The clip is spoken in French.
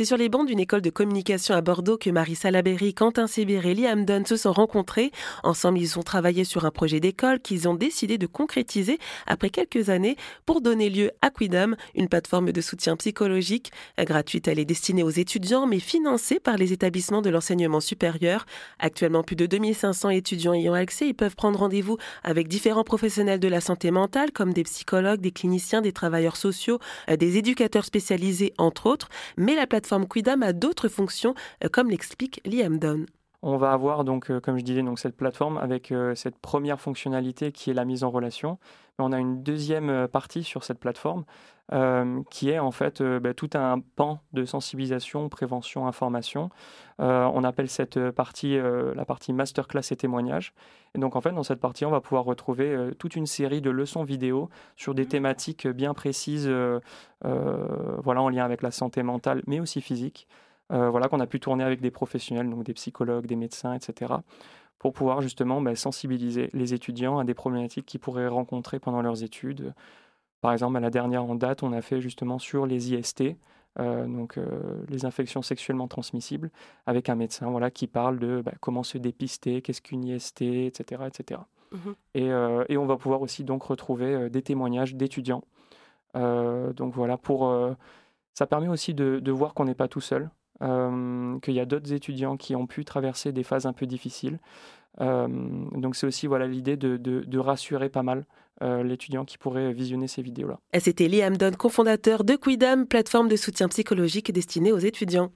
C'est sur les bancs d'une école de communication à Bordeaux que Marie Salaberry, Quentin Sébir et Liam Dunn se sont rencontrés. Ensemble, ils ont travaillé sur un projet d'école qu'ils ont décidé de concrétiser après quelques années pour donner lieu à Quidam, une plateforme de soutien psychologique. Gratuite, elle est destinée aux étudiants, mais financée par les établissements de l'enseignement supérieur. Actuellement, plus de 2500 étudiants y ont accès. Ils peuvent prendre rendez-vous avec différents professionnels de la santé mentale, comme des psychologues, des cliniciens, des travailleurs sociaux, euh, des éducateurs spécialisés, entre autres. Mais la plateforme Quidam a d'autres fonctions, euh, comme l'explique Liam Dunn. On va avoir donc, euh, comme je disais, donc cette plateforme avec cette première fonctionnalité qui est la mise en relation. Mais on a une deuxième partie sur cette plateforme qui est en fait bah, tout un pan de sensibilisation, prévention, information. on appelle cette partie la partie masterclass et témoignages. Et donc en fait dans cette partie on va pouvoir retrouver toute une série de leçons vidéo sur des mmh. thématiques bien précises, voilà en lien avec la santé mentale mais aussi physique. Voilà qu'on a pu tourner avec des professionnels, donc des psychologues, des médecins, etc pour pouvoir justement bah, sensibiliser les étudiants à des problématiques qu'ils pourraient rencontrer pendant leurs études, par exemple, à la dernière en date, on a fait justement sur les IST, euh, donc euh, les infections sexuellement transmissibles, avec un médecin voilà, qui parle de bah, comment se dépister, qu'est-ce qu'une IST, etc. etc. Et, et, on va pouvoir aussi donc retrouver euh, des témoignages d'étudiants. donc voilà, pour, ça permet aussi de, de voir qu'on n'est pas tout seul, qu'il y a d'autres étudiants qui ont pu traverser des phases un peu difficiles. donc c'est aussi voilà l'idée de, de, rassurer pas mal euh, l'étudiant qui pourrait visionner ces vidéos-là. C'était Liam Dunn, cofondateur de Quidam, plateforme de soutien psychologique destinée aux étudiants.